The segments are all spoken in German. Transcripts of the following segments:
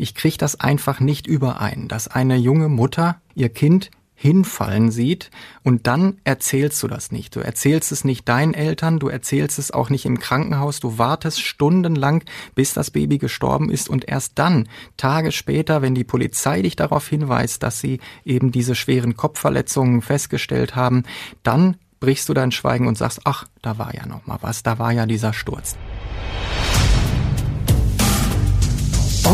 Ich kriege das einfach nicht überein, dass eine junge Mutter ihr Kind hinfallen sieht und dann erzählst du das nicht. Du erzählst es nicht deinen Eltern, du erzählst es auch nicht im Krankenhaus, du wartest stundenlang, bis das Baby gestorben ist und erst dann, Tage später, wenn die Polizei dich darauf hinweist, dass sie eben diese schweren Kopfverletzungen festgestellt haben, dann brichst du dein Schweigen und sagst, ach, da war ja noch mal was, da war ja dieser Sturz.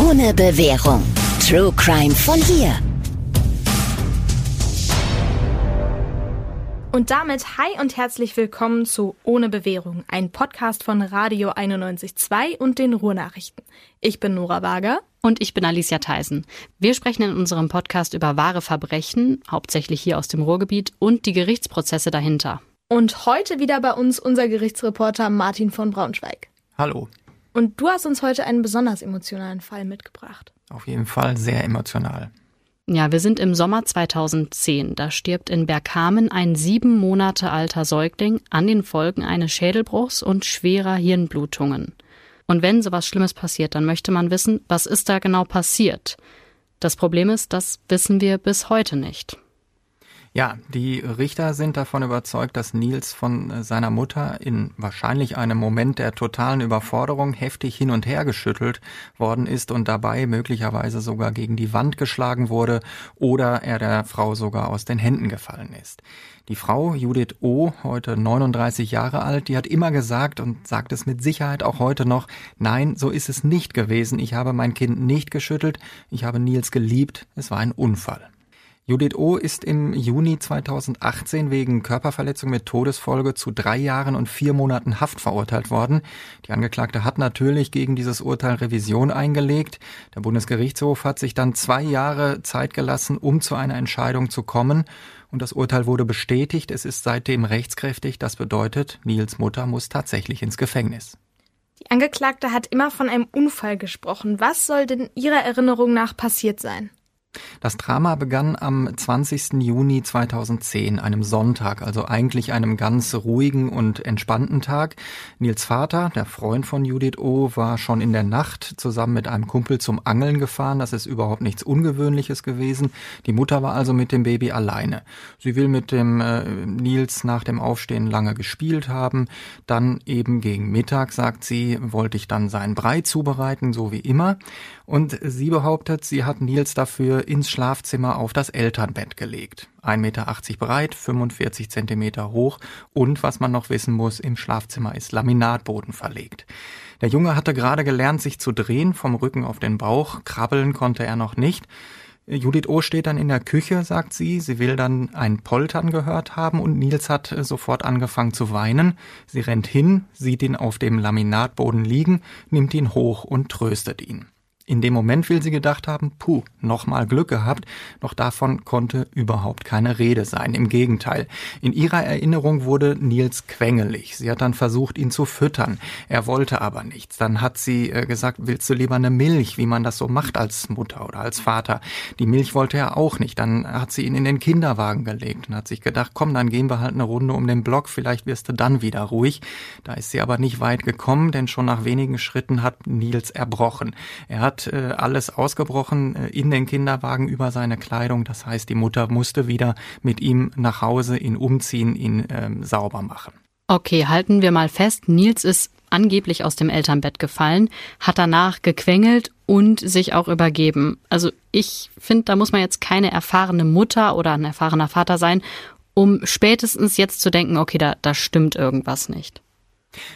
Ohne Bewährung. True Crime von hier. Und damit hi und herzlich willkommen zu Ohne Bewährung, ein Podcast von Radio 91.2 und den Ruhrnachrichten. Ich bin Nora Wager. Und ich bin Alicia Theisen. Wir sprechen in unserem Podcast über wahre Verbrechen, hauptsächlich hier aus dem Ruhrgebiet, und die Gerichtsprozesse dahinter. Und heute wieder bei uns unser Gerichtsreporter Martin von Braunschweig. Hallo. Und du hast uns heute einen besonders emotionalen Fall mitgebracht. Auf jeden Fall sehr emotional. Ja, wir sind im Sommer 2010. Da stirbt in Bergkamen ein sieben Monate alter Säugling an den Folgen eines Schädelbruchs und schwerer Hirnblutungen. Und wenn sowas Schlimmes passiert, dann möchte man wissen, was ist da genau passiert. Das Problem ist, das wissen wir bis heute nicht. Ja, die Richter sind davon überzeugt, dass Nils von äh, seiner Mutter in wahrscheinlich einem Moment der totalen Überforderung heftig hin und her geschüttelt worden ist und dabei möglicherweise sogar gegen die Wand geschlagen wurde oder er der Frau sogar aus den Händen gefallen ist. Die Frau Judith O., heute 39 Jahre alt, die hat immer gesagt und sagt es mit Sicherheit auch heute noch, nein, so ist es nicht gewesen. Ich habe mein Kind nicht geschüttelt. Ich habe Nils geliebt. Es war ein Unfall. Judith O. ist im Juni 2018 wegen Körperverletzung mit Todesfolge zu drei Jahren und vier Monaten Haft verurteilt worden. Die Angeklagte hat natürlich gegen dieses Urteil Revision eingelegt. Der Bundesgerichtshof hat sich dann zwei Jahre Zeit gelassen, um zu einer Entscheidung zu kommen. Und das Urteil wurde bestätigt. Es ist seitdem rechtskräftig. Das bedeutet, Nils Mutter muss tatsächlich ins Gefängnis. Die Angeklagte hat immer von einem Unfall gesprochen. Was soll denn Ihrer Erinnerung nach passiert sein? Das Drama begann am 20. Juni 2010, einem Sonntag, also eigentlich einem ganz ruhigen und entspannten Tag. Nils Vater, der Freund von Judith O., war schon in der Nacht zusammen mit einem Kumpel zum Angeln gefahren. Das ist überhaupt nichts Ungewöhnliches gewesen. Die Mutter war also mit dem Baby alleine. Sie will mit dem äh, Nils nach dem Aufstehen lange gespielt haben. Dann eben gegen Mittag, sagt sie, wollte ich dann seinen Brei zubereiten, so wie immer. Und sie behauptet, sie hat Nils dafür ins Schlafzimmer auf das Elternbett gelegt. 1,80 Meter breit, 45 Zentimeter hoch und, was man noch wissen muss, im Schlafzimmer ist Laminatboden verlegt. Der Junge hatte gerade gelernt, sich zu drehen, vom Rücken auf den Bauch, krabbeln konnte er noch nicht. Judith O. steht dann in der Küche, sagt sie. Sie will dann ein Poltern gehört haben und Nils hat sofort angefangen zu weinen. Sie rennt hin, sieht ihn auf dem Laminatboden liegen, nimmt ihn hoch und tröstet ihn. In dem Moment will sie gedacht haben, puh, nochmal Glück gehabt, doch davon konnte überhaupt keine Rede sein. Im Gegenteil. In ihrer Erinnerung wurde Nils quengelig. Sie hat dann versucht, ihn zu füttern. Er wollte aber nichts. Dann hat sie äh, gesagt, willst du lieber eine Milch, wie man das so macht als Mutter oder als Vater. Die Milch wollte er auch nicht. Dann hat sie ihn in den Kinderwagen gelegt und hat sich gedacht, komm, dann gehen wir halt eine Runde um den Block, vielleicht wirst du dann wieder ruhig. Da ist sie aber nicht weit gekommen, denn schon nach wenigen Schritten hat Nils erbrochen. Er hat hat äh, alles ausgebrochen äh, in den Kinderwagen über seine Kleidung. Das heißt, die Mutter musste wieder mit ihm nach Hause, ihn umziehen, ihn ähm, sauber machen. Okay, halten wir mal fest, Nils ist angeblich aus dem Elternbett gefallen, hat danach gequengelt und sich auch übergeben. Also ich finde, da muss man jetzt keine erfahrene Mutter oder ein erfahrener Vater sein, um spätestens jetzt zu denken, okay, da, da stimmt irgendwas nicht.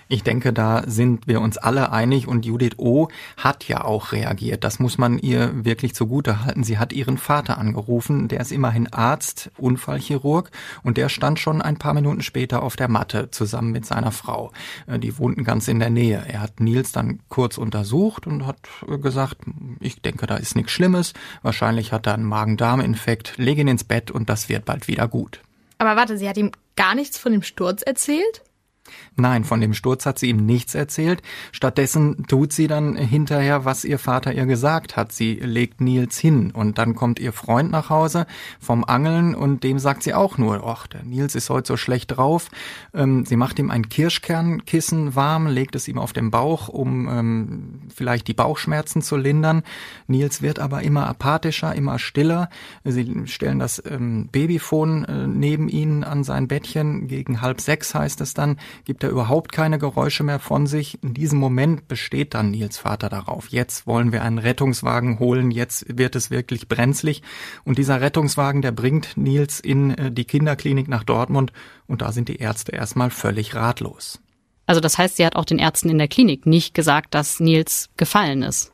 Ich denke, da sind wir uns alle einig und Judith O. hat ja auch reagiert. Das muss man ihr wirklich zugute halten. Sie hat ihren Vater angerufen, der ist immerhin Arzt, Unfallchirurg und der stand schon ein paar Minuten später auf der Matte zusammen mit seiner Frau. Äh, die wohnten ganz in der Nähe. Er hat Nils dann kurz untersucht und hat gesagt, ich denke, da ist nichts Schlimmes. Wahrscheinlich hat er einen Magen-Darm-Infekt. Leg ihn ins Bett und das wird bald wieder gut. Aber warte, sie hat ihm gar nichts von dem Sturz erzählt? Nein, von dem Sturz hat sie ihm nichts erzählt. Stattdessen tut sie dann hinterher, was ihr Vater ihr gesagt hat. Sie legt Nils hin und dann kommt ihr Freund nach Hause vom Angeln und dem sagt sie auch nur, ach, der Nils ist heute so schlecht drauf. Ähm, sie macht ihm ein Kirschkernkissen warm, legt es ihm auf den Bauch, um ähm, vielleicht die Bauchschmerzen zu lindern. Nils wird aber immer apathischer, immer stiller. Sie stellen das ähm, Babyphone äh, neben ihn an sein Bettchen. Gegen halb sechs heißt es dann, gibt er überhaupt keine Geräusche mehr von sich. In diesem Moment besteht dann Nils Vater darauf. Jetzt wollen wir einen Rettungswagen holen, jetzt wird es wirklich brenzlig. Und dieser Rettungswagen, der bringt Nils in äh, die Kinderklinik nach Dortmund und da sind die Ärzte erstmal völlig ratlos. Also das heißt, sie hat auch den Ärzten in der Klinik nicht gesagt, dass Nils gefallen ist.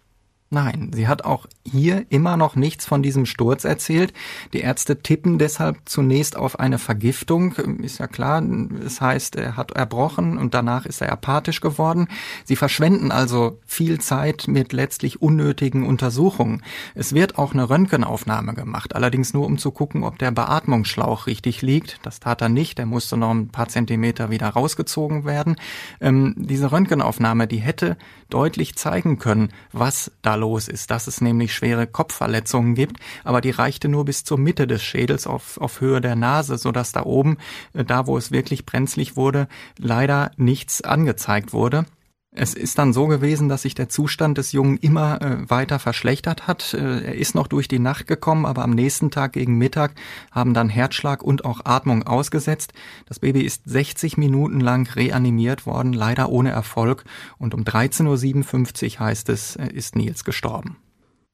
Nein, sie hat auch hier immer noch nichts von diesem Sturz erzählt. Die Ärzte tippen deshalb zunächst auf eine Vergiftung. Ist ja klar, es heißt, er hat erbrochen und danach ist er apathisch geworden. Sie verschwenden also viel Zeit mit letztlich unnötigen Untersuchungen. Es wird auch eine Röntgenaufnahme gemacht, allerdings nur um zu gucken, ob der Beatmungsschlauch richtig liegt. Das tat er nicht, der musste noch ein paar Zentimeter wieder rausgezogen werden. Ähm, diese Röntgenaufnahme, die hätte deutlich zeigen können, was da los ist, dass es nämlich schwere Kopfverletzungen gibt, aber die reichte nur bis zur Mitte des Schädels auf, auf Höhe der Nase, sodass da oben, äh, da wo es wirklich brenzlig wurde, leider nichts angezeigt wurde. Es ist dann so gewesen, dass sich der Zustand des Jungen immer äh, weiter verschlechtert hat. Äh, er ist noch durch die Nacht gekommen, aber am nächsten Tag gegen Mittag haben dann Herzschlag und auch Atmung ausgesetzt. Das Baby ist 60 Minuten lang reanimiert worden, leider ohne Erfolg. Und um 13.57 Uhr heißt es, äh, ist Nils gestorben.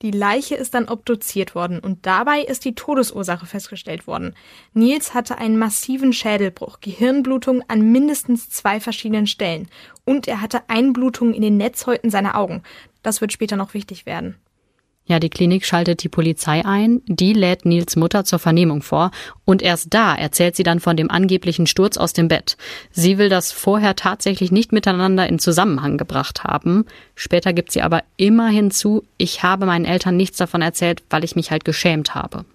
Die Leiche ist dann obduziert worden und dabei ist die Todesursache festgestellt worden. Nils hatte einen massiven Schädelbruch, Gehirnblutung an mindestens zwei verschiedenen Stellen und er hatte Einblutungen in den Netzhäuten seiner Augen. Das wird später noch wichtig werden. Ja, die Klinik schaltet die Polizei ein, die lädt Nils Mutter zur Vernehmung vor und erst da erzählt sie dann von dem angeblichen Sturz aus dem Bett. Sie will das vorher tatsächlich nicht miteinander in Zusammenhang gebracht haben. Später gibt sie aber immer hinzu, ich habe meinen Eltern nichts davon erzählt, weil ich mich halt geschämt habe.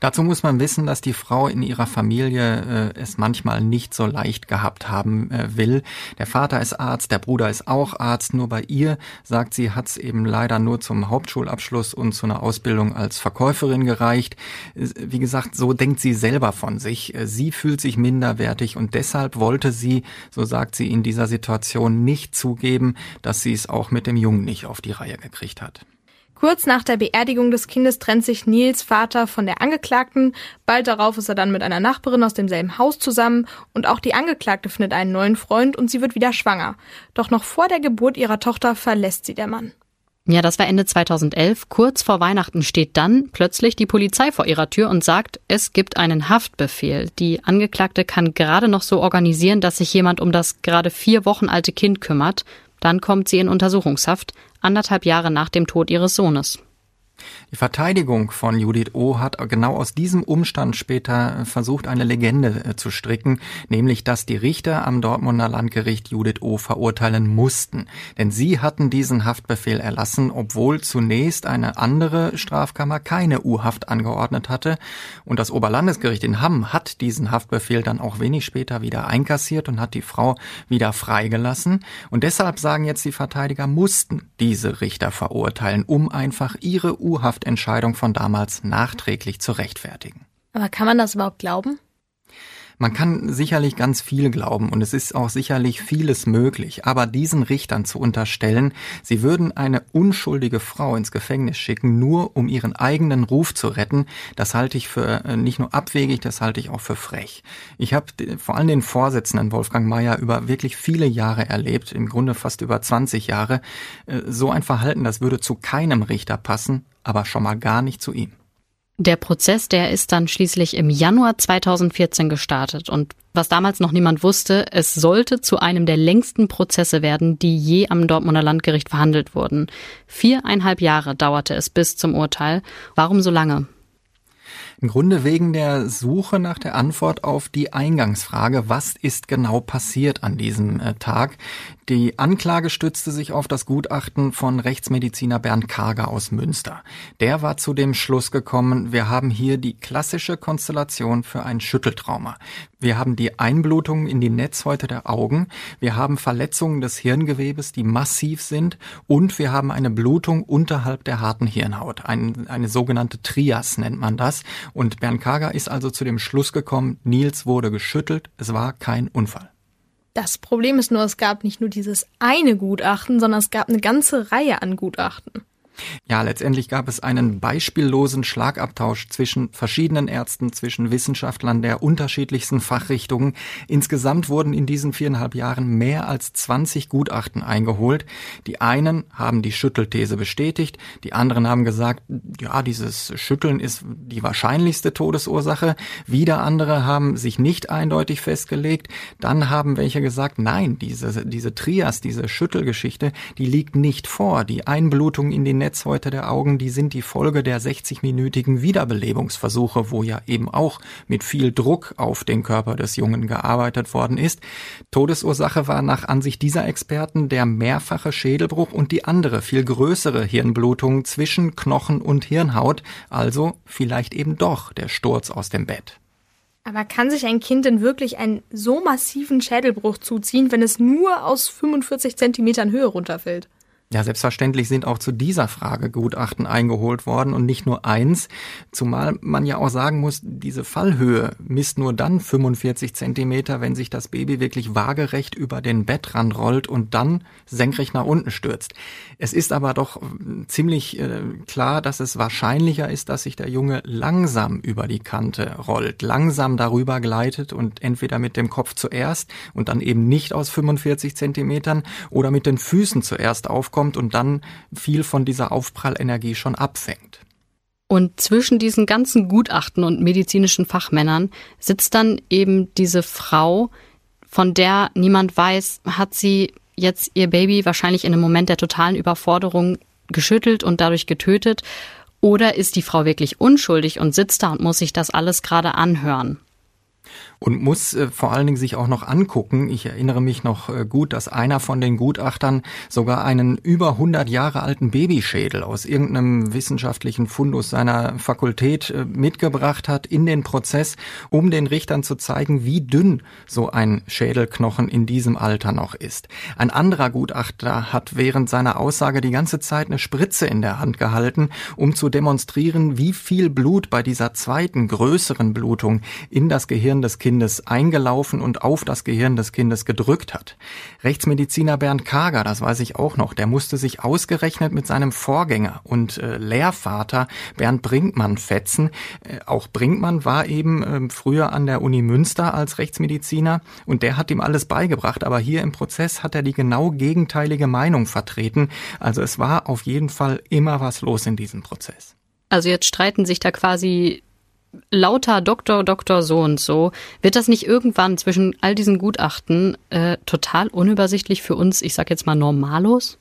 Dazu muss man wissen, dass die Frau in ihrer Familie äh, es manchmal nicht so leicht gehabt haben äh, will. Der Vater ist Arzt, der Bruder ist auch Arzt, nur bei ihr, sagt sie, hat es eben leider nur zum Hauptschulabschluss und zu einer Ausbildung als Verkäuferin gereicht. Wie gesagt, so denkt sie selber von sich. Äh, sie fühlt sich minderwertig und deshalb wollte sie, so sagt sie in dieser Situation, nicht zugeben, dass sie es auch mit dem Jungen nicht auf die Reihe gekriegt hat. Kurz nach der Beerdigung des Kindes trennt sich Nils Vater von der Angeklagten. Bald darauf ist er dann mit einer Nachbarin aus demselben Haus zusammen und auch die Angeklagte findet einen neuen Freund und sie wird wieder schwanger. Doch noch vor der Geburt ihrer Tochter verlässt sie der Mann. Ja, das war Ende 2011. Kurz vor Weihnachten steht dann plötzlich die Polizei vor ihrer Tür und sagt, es gibt einen Haftbefehl. Die Angeklagte kann gerade noch so organisieren, dass sich jemand um das gerade vier Wochen alte Kind kümmert. Dann kommt sie in Untersuchungshaft anderthalb Jahre nach dem Tod ihres Sohnes. Die Verteidigung von Judith O. hat genau aus diesem Umstand später versucht, eine Legende äh, zu stricken, nämlich, dass die Richter am Dortmunder Landgericht Judith O. verurteilen mussten. Denn sie hatten diesen Haftbefehl erlassen, obwohl zunächst eine andere Strafkammer keine U-Haft angeordnet hatte. Und das Oberlandesgericht in Hamm hat diesen Haftbefehl dann auch wenig später wieder einkassiert und hat die Frau wieder freigelassen. Und deshalb sagen jetzt die Verteidiger, mussten diese Richter verurteilen, um einfach ihre U-Haftentscheidung von damals nachträglich zu rechtfertigen. Aber kann man das überhaupt glauben? Man kann sicherlich ganz viel glauben und es ist auch sicherlich vieles möglich, aber diesen Richtern zu unterstellen, sie würden eine unschuldige Frau ins Gefängnis schicken, nur um ihren eigenen Ruf zu retten, das halte ich für äh, nicht nur abwegig, das halte ich auch für frech. Ich habe vor allem den Vorsitzenden Wolfgang Mayer über wirklich viele Jahre erlebt, im Grunde fast über 20 Jahre. Äh, so ein Verhalten, das würde zu keinem Richter passen, aber schon mal gar nicht zu ihm. Der Prozess, der ist dann schließlich im Januar 2014 gestartet und was damals noch niemand wusste, es sollte zu einem der längsten Prozesse werden, die je am Dortmunder Landgericht verhandelt wurden. Viereinhalb Jahre dauerte es bis zum Urteil. Warum so lange? Im Grunde wegen der Suche nach der Antwort auf die Eingangsfrage, was ist genau passiert an diesem äh, Tag. Die Anklage stützte sich auf das Gutachten von Rechtsmediziner Bernd Karger aus Münster. Der war zu dem Schluss gekommen, wir haben hier die klassische Konstellation für ein Schütteltrauma. Wir haben die Einblutung in die Netzhäute der Augen, wir haben Verletzungen des Hirngewebes, die massiv sind und wir haben eine Blutung unterhalb der harten Hirnhaut. Ein, eine sogenannte Trias nennt man das. Und Bernd Kager ist also zu dem Schluss gekommen, Nils wurde geschüttelt, es war kein Unfall. Das Problem ist nur, es gab nicht nur dieses eine Gutachten, sondern es gab eine ganze Reihe an Gutachten. Ja, letztendlich gab es einen beispiellosen Schlagabtausch zwischen verschiedenen Ärzten, zwischen Wissenschaftlern der unterschiedlichsten Fachrichtungen. Insgesamt wurden in diesen viereinhalb Jahren mehr als 20 Gutachten eingeholt. Die einen haben die Schüttelthese bestätigt, die anderen haben gesagt, ja, dieses Schütteln ist die wahrscheinlichste Todesursache. Wieder andere haben sich nicht eindeutig festgelegt. Dann haben welche gesagt, nein, diese, diese Trias, diese Schüttelgeschichte, die liegt nicht vor. Die Einblutung in die Netzhäute der Augen, die sind die Folge der 60-minütigen Wiederbelebungsversuche, wo ja eben auch mit viel Druck auf den Körper des Jungen gearbeitet worden ist. Todesursache war nach Ansicht dieser Experten der mehrfache Schädelbruch und die andere, viel größere Hirnblutung zwischen Knochen und Hirnhaut, also vielleicht eben doch der Sturz aus dem Bett. Aber kann sich ein Kind denn wirklich einen so massiven Schädelbruch zuziehen, wenn es nur aus 45 Zentimetern Höhe runterfällt? Ja, selbstverständlich sind auch zu dieser Frage Gutachten eingeholt worden und nicht nur eins, zumal man ja auch sagen muss, diese Fallhöhe misst nur dann 45 Zentimeter, wenn sich das Baby wirklich waagerecht über den Bettrand rollt und dann senkrecht nach unten stürzt. Es ist aber doch ziemlich äh, klar, dass es wahrscheinlicher ist, dass sich der Junge langsam über die Kante rollt, langsam darüber gleitet und entweder mit dem Kopf zuerst und dann eben nicht aus 45 Zentimetern oder mit den Füßen zuerst aufkommt kommt und dann viel von dieser Aufprallenergie schon abfängt. Und zwischen diesen ganzen Gutachten und medizinischen Fachmännern sitzt dann eben diese Frau, von der niemand weiß, hat sie jetzt ihr Baby wahrscheinlich in einem Moment der totalen Überforderung geschüttelt und dadurch getötet? Oder ist die Frau wirklich unschuldig und sitzt da und muss sich das alles gerade anhören? Und muss äh, vor allen Dingen sich auch noch angucken. Ich erinnere mich noch äh, gut, dass einer von den Gutachtern sogar einen über 100 Jahre alten Babyschädel aus irgendeinem wissenschaftlichen Fundus seiner Fakultät äh, mitgebracht hat in den Prozess, um den Richtern zu zeigen, wie dünn so ein Schädelknochen in diesem Alter noch ist. Ein anderer Gutachter hat während seiner Aussage die ganze Zeit eine Spritze in der Hand gehalten, um zu demonstrieren, wie viel Blut bei dieser zweiten größeren Blutung in das Gehirn des Kindes eingelaufen und auf das Gehirn des Kindes gedrückt hat. Rechtsmediziner Bernd Kager, das weiß ich auch noch, der musste sich ausgerechnet mit seinem Vorgänger und äh, Lehrvater Bernd Brinkmann fetzen. Äh, auch Brinkmann war eben äh, früher an der Uni Münster als Rechtsmediziner und der hat ihm alles beigebracht, aber hier im Prozess hat er die genau gegenteilige Meinung vertreten. Also es war auf jeden Fall immer was los in diesem Prozess. Also jetzt streiten sich da quasi lauter Doktor, Doktor so und so, wird das nicht irgendwann zwischen all diesen Gutachten äh, total unübersichtlich für uns, ich sag jetzt mal Normalos?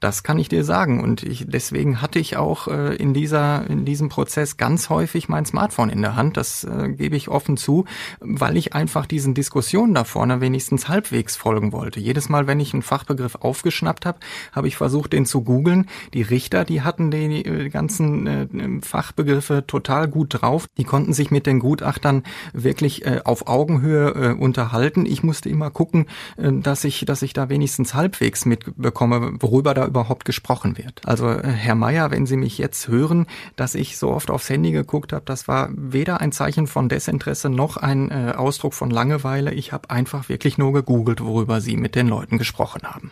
Das kann ich dir sagen. Und ich, deswegen hatte ich auch äh, in, dieser, in diesem Prozess ganz häufig mein Smartphone in der Hand. Das äh, gebe ich offen zu, weil ich einfach diesen Diskussionen da vorne wenigstens halbwegs folgen wollte. Jedes Mal, wenn ich einen Fachbegriff aufgeschnappt habe, habe ich versucht, den zu googeln. Die Richter, die hatten die äh, ganzen äh, Fachbegriffe total gut drauf. Die konnten sich mit den Gutachtern wirklich äh, auf Augenhöhe äh, unterhalten. Ich musste immer gucken, äh, dass ich, dass ich da wenigstens halbwegs mitbekomme, worüber da überhaupt gesprochen wird. Also äh, Herr Meier, wenn Sie mich jetzt hören, dass ich so oft aufs Handy geguckt habe, das war weder ein Zeichen von Desinteresse noch ein äh, Ausdruck von Langeweile. Ich habe einfach wirklich nur gegoogelt, worüber Sie mit den Leuten gesprochen haben.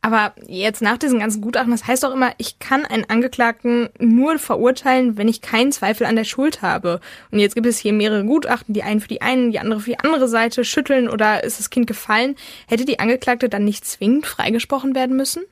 Aber jetzt nach diesen ganzen Gutachten, das heißt doch immer, ich kann einen Angeklagten nur verurteilen, wenn ich keinen Zweifel an der Schuld habe. Und jetzt gibt es hier mehrere Gutachten, die einen für die einen, die andere für die andere Seite schütteln oder ist das Kind gefallen. Hätte die Angeklagte dann nicht zwingend freigesprochen werden müssen?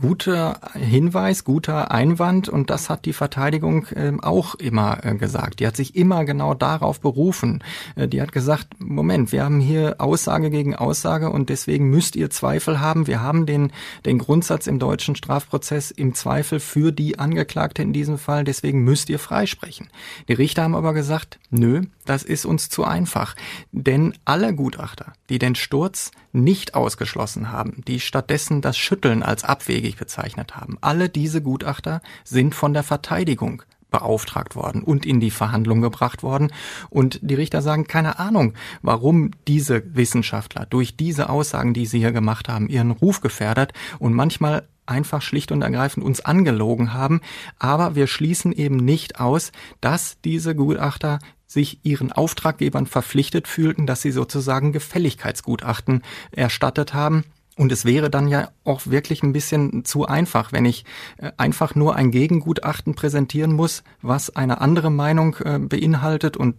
Guter Hinweis, guter Einwand und das hat die Verteidigung äh, auch immer äh, gesagt. Die hat sich immer genau darauf berufen. Äh, die hat gesagt, Moment, wir haben hier Aussage gegen Aussage und deswegen müsst ihr Zweifel haben. Wir haben den, den Grundsatz im deutschen Strafprozess im Zweifel für die Angeklagte in diesem Fall, deswegen müsst ihr freisprechen. Die Richter haben aber gesagt, nö, das ist uns zu einfach. Denn alle Gutachter, die den Sturz nicht ausgeschlossen haben, die stattdessen das Schütteln als abwegig bezeichnet haben, alle diese Gutachter sind von der Verteidigung beauftragt worden und in die Verhandlung gebracht worden. Und die Richter sagen, keine Ahnung, warum diese Wissenschaftler durch diese Aussagen, die sie hier gemacht haben, ihren Ruf gefährdet und manchmal einfach schlicht und ergreifend uns angelogen haben. Aber wir schließen eben nicht aus, dass diese Gutachter sich ihren Auftraggebern verpflichtet fühlten, dass sie sozusagen Gefälligkeitsgutachten erstattet haben. Und es wäre dann ja auch wirklich ein bisschen zu einfach, wenn ich äh, einfach nur ein Gegengutachten präsentieren muss, was eine andere Meinung äh, beinhaltet und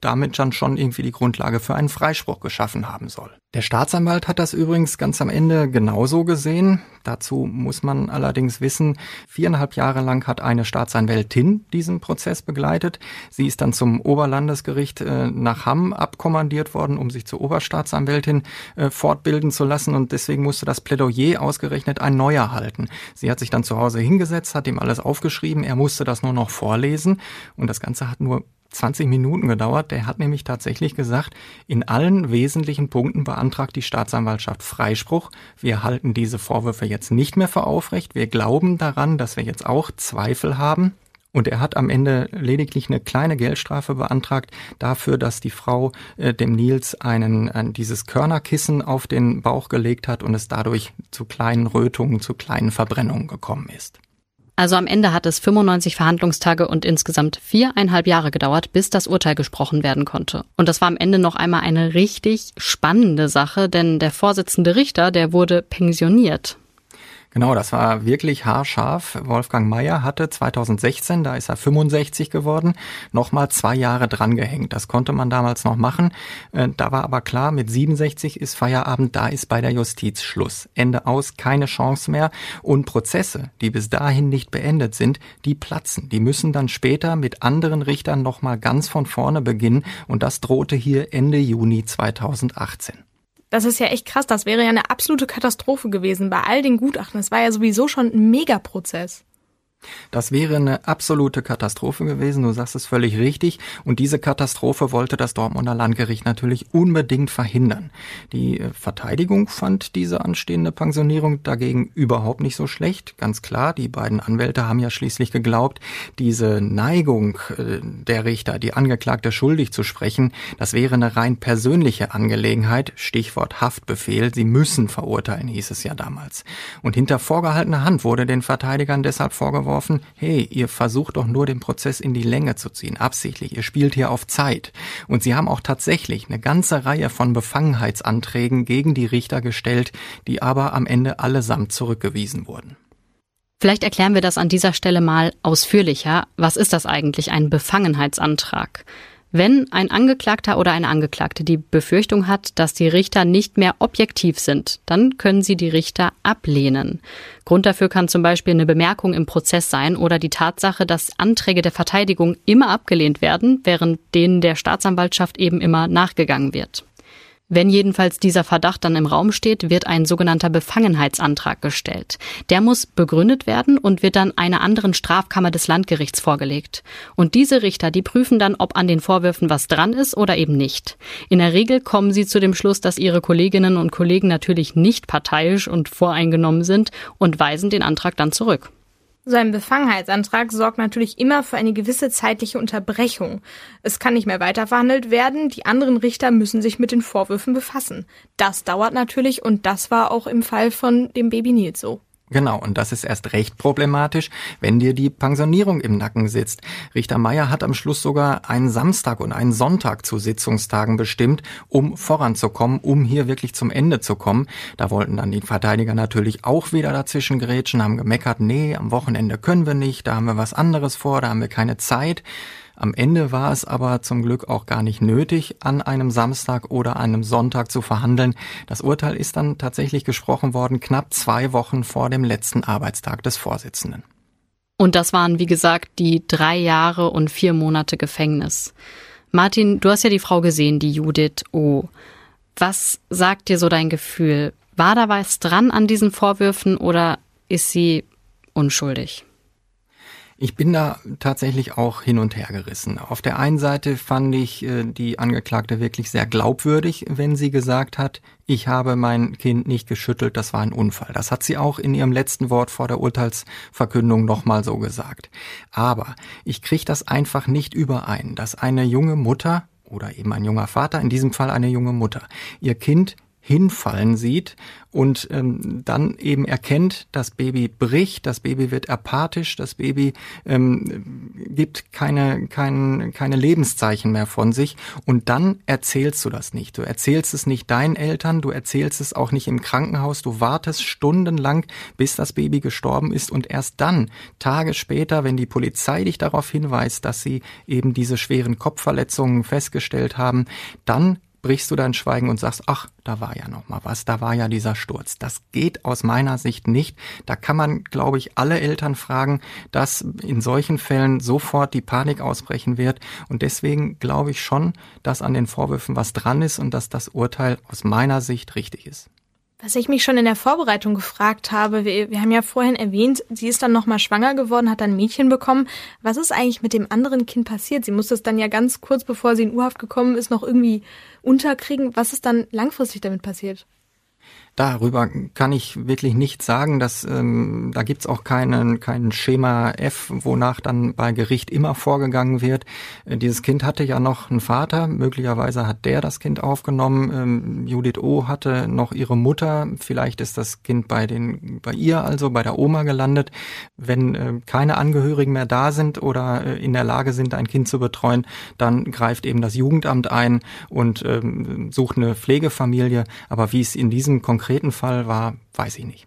damit dann schon irgendwie die Grundlage für einen Freispruch geschaffen haben soll. Der Staatsanwalt hat das übrigens ganz am Ende genauso gesehen. Dazu muss man allerdings wissen, viereinhalb Jahre lang hat eine Staatsanwältin diesen Prozess begleitet. Sie ist dann zum Oberlandesgericht äh, nach Hamm abkommandiert worden, um sich zur Oberstaatsanwältin äh, fortbilden zu lassen und deswegen musste das Plädoyer ausgerechnet ein neuer halten. Sie hat sich dann zu Hause hingesetzt, hat ihm alles aufgeschrieben, er musste das nur noch vorlesen und das Ganze hat nur 20 Minuten gedauert. Der hat nämlich tatsächlich gesagt, in allen wesentlichen Punkten beantragt die Staatsanwaltschaft Freispruch. Wir halten diese Vorwürfe jetzt nicht mehr für aufrecht. Wir glauben daran, dass wir jetzt auch Zweifel haben. Und er hat am Ende lediglich eine kleine Geldstrafe beantragt dafür, dass die Frau äh, dem Nils einen, äh, dieses Körnerkissen auf den Bauch gelegt hat und es dadurch zu kleinen Rötungen, zu kleinen Verbrennungen gekommen ist. Also am Ende hat es 95 Verhandlungstage und insgesamt viereinhalb Jahre gedauert, bis das Urteil gesprochen werden konnte. Und das war am Ende noch einmal eine richtig spannende Sache, denn der Vorsitzende Richter, der wurde pensioniert. Genau, das war wirklich haarscharf. Wolfgang Mayer hatte 2016, da ist er 65 geworden, nochmal zwei Jahre drangehängt. Das konnte man damals noch machen. Äh, da war aber klar, mit 67 ist Feierabend, da ist bei der Justiz Schluss. Ende aus, keine Chance mehr. Und Prozesse, die bis dahin nicht beendet sind, die platzen. Die müssen dann später mit anderen Richtern nochmal ganz von vorne beginnen. Und das drohte hier Ende Juni 2018. Das ist ja echt krass. Das wäre ja eine absolute Katastrophe gewesen bei all den Gutachten. Es war ja sowieso schon ein Megaprozess. Das wäre eine absolute Katastrophe gewesen, du sagst es völlig richtig. Und diese Katastrophe wollte das Dortmunder Landgericht natürlich unbedingt verhindern. Die äh, Verteidigung fand diese anstehende Pensionierung dagegen überhaupt nicht so schlecht. Ganz klar, die beiden Anwälte haben ja schließlich geglaubt, diese Neigung äh, der Richter, die Angeklagte schuldig zu sprechen, das wäre eine rein persönliche Angelegenheit. Stichwort Haftbefehl. Sie müssen verurteilen, hieß es ja damals. Und hinter vorgehaltener Hand wurde den Verteidigern deshalb vorgeworfen, vorgeworfen, hey, ihr versucht doch nur den Prozess in die Länge zu ziehen, absichtlich, ihr spielt hier auf Zeit. Und sie haben auch tatsächlich eine ganze Reihe von Befangenheitsanträgen gegen die Richter gestellt, die aber am Ende allesamt zurückgewiesen wurden. Vielleicht erklären wir das an dieser Stelle mal ausführlicher. Was ist das eigentlich, ein Befangenheitsantrag? Wenn ein Angeklagter oder eine Angeklagte die Befürchtung hat, dass die Richter nicht mehr objektiv sind, dann können sie die Richter ablehnen. Grund dafür kann zum Beispiel eine Bemerkung im Prozess sein oder die Tatsache, dass Anträge der Verteidigung immer abgelehnt werden, während denen der Staatsanwaltschaft eben immer nachgegangen wird. Wenn jedenfalls dieser Verdacht dann im Raum steht, wird ein sogenannter Befangenheitsantrag gestellt. Der muss begründet werden und wird dann einer anderen Strafkammer des Landgerichts vorgelegt. Und diese Richter, die prüfen dann, ob an den Vorwürfen was dran ist oder eben nicht. In der Regel kommen sie zu dem Schluss, dass ihre Kolleginnen und Kollegen natürlich nicht parteiisch und voreingenommen sind und weisen den Antrag dann zurück. So ein Befangenheitsantrag sorgt natürlich immer für eine gewisse zeitliche Unterbrechung. Es kann nicht mehr weiterverhandelt werden, die anderen Richter müssen sich mit den Vorwürfen befassen. Das dauert natürlich und das war auch im Fall von dem Baby Nils so. Genau, und das ist erst recht problematisch, wenn dir die Pensionierung im Nacken sitzt. Richter Meier hat am Schluss sogar einen Samstag und einen Sonntag zu Sitzungstagen bestimmt, um voranzukommen, um hier wirklich zum Ende zu kommen. Da wollten dann die Verteidiger natürlich auch wieder dazwischen gerätschen, haben gemeckert, nee, am Wochenende können wir nicht, da haben wir was anderes vor, da haben wir keine Zeit. Am Ende war es aber zum Glück auch gar nicht nötig, an einem Samstag oder einem Sonntag zu verhandeln. Das Urteil ist dann tatsächlich gesprochen worden, knapp zwei Wochen vor dem letzten Arbeitstag des Vorsitzenden. Und das waren, wie gesagt, die drei Jahre und vier Monate Gefängnis. Martin, du hast ja die Frau gesehen, die Judith O. Was sagt dir so dein Gefühl? War da was dran an diesen Vorwürfen oder ist sie unschuldig? Ich bin da tatsächlich auch hin und her gerissen. Auf der einen Seite fand ich äh, die Angeklagte wirklich sehr glaubwürdig, wenn sie gesagt hat, ich habe mein Kind nicht geschüttelt, das war ein Unfall. Das hat sie auch in ihrem letzten Wort vor der Urteilsverkündung nochmal so gesagt. Aber ich kriege das einfach nicht überein, dass eine junge Mutter oder eben ein junger Vater, in diesem Fall eine junge Mutter, ihr Kind hinfallen sieht und ähm, dann eben erkennt, das Baby bricht, das Baby wird apathisch, das Baby ähm, gibt keine, kein, keine Lebenszeichen mehr von sich und dann erzählst du das nicht. Du erzählst es nicht deinen Eltern, du erzählst es auch nicht im Krankenhaus, du wartest stundenlang, bis das Baby gestorben ist und erst dann, Tage später, wenn die Polizei dich darauf hinweist, dass sie eben diese schweren Kopfverletzungen festgestellt haben, dann brichst du dein Schweigen und sagst, ach, da war ja noch mal was, da war ja dieser Sturz. Das geht aus meiner Sicht nicht. Da kann man, glaube ich, alle Eltern fragen, dass in solchen Fällen sofort die Panik ausbrechen wird. Und deswegen glaube ich schon, dass an den Vorwürfen was dran ist und dass das Urteil aus meiner Sicht richtig ist. Was ich mich schon in der Vorbereitung gefragt habe, wir, wir haben ja vorhin erwähnt, sie ist dann nochmal schwanger geworden, hat dann ein Mädchen bekommen. Was ist eigentlich mit dem anderen Kind passiert? Sie musste es dann ja ganz kurz bevor sie in Urhaft gekommen ist, noch irgendwie unterkriegen. Was ist dann langfristig damit passiert? Darüber kann ich wirklich nichts sagen. Dass, ähm, da gibt's auch keinen, keinen Schema F, wonach dann bei Gericht immer vorgegangen wird. Äh, dieses Kind hatte ja noch einen Vater, möglicherweise hat der das Kind aufgenommen. Ähm, Judith O. hatte noch ihre Mutter, vielleicht ist das Kind bei, den, bei ihr, also bei der Oma gelandet. Wenn äh, keine Angehörigen mehr da sind oder äh, in der Lage sind, ein Kind zu betreuen, dann greift eben das Jugendamt ein und ähm, sucht eine Pflegefamilie. Aber wie es in diesem konkreten konkreten Fall war, weiß ich nicht.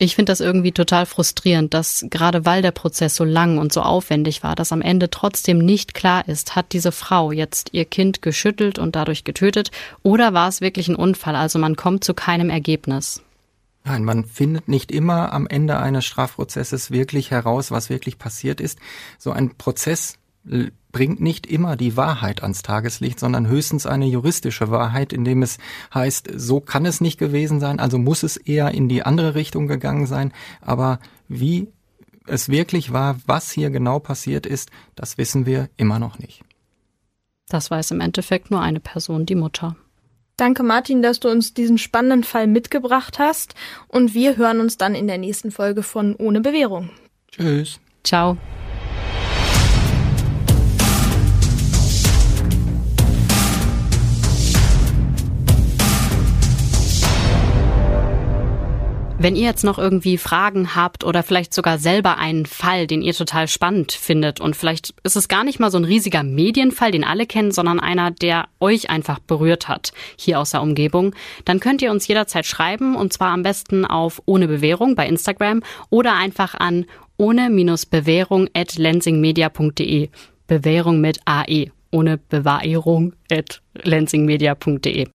Ich finde das irgendwie total frustrierend, dass gerade weil der Prozess so lang und so aufwendig war, dass am Ende trotzdem nicht klar ist, hat diese Frau jetzt ihr Kind geschüttelt und dadurch getötet oder war es wirklich ein Unfall? Also man kommt zu keinem Ergebnis. Nein, man findet nicht immer am Ende eines Strafprozesses wirklich heraus, was wirklich passiert ist. So ein Prozess bringt nicht immer die Wahrheit ans Tageslicht, sondern höchstens eine juristische Wahrheit, indem es heißt, so kann es nicht gewesen sein, also muss es eher in die andere Richtung gegangen sein. Aber wie es wirklich war, was hier genau passiert ist, das wissen wir immer noch nicht. Das weiß im Endeffekt nur eine Person, die Mutter. Danke, Martin, dass du uns diesen spannenden Fall mitgebracht hast. Und wir hören uns dann in der nächsten Folge von Ohne Bewährung. Tschüss. Ciao. Wenn ihr jetzt noch irgendwie Fragen habt oder vielleicht sogar selber einen Fall, den ihr total spannend findet und vielleicht ist es gar nicht mal so ein riesiger Medienfall, den alle kennen, sondern einer, der euch einfach berührt hat hier aus der Umgebung, dann könnt ihr uns jederzeit schreiben und zwar am besten auf ohne Bewährung bei Instagram oder einfach an ohne-bewährung at lensingmedia.de. Bewährung mit AE ohne Bewahrung at lensingmedia.de.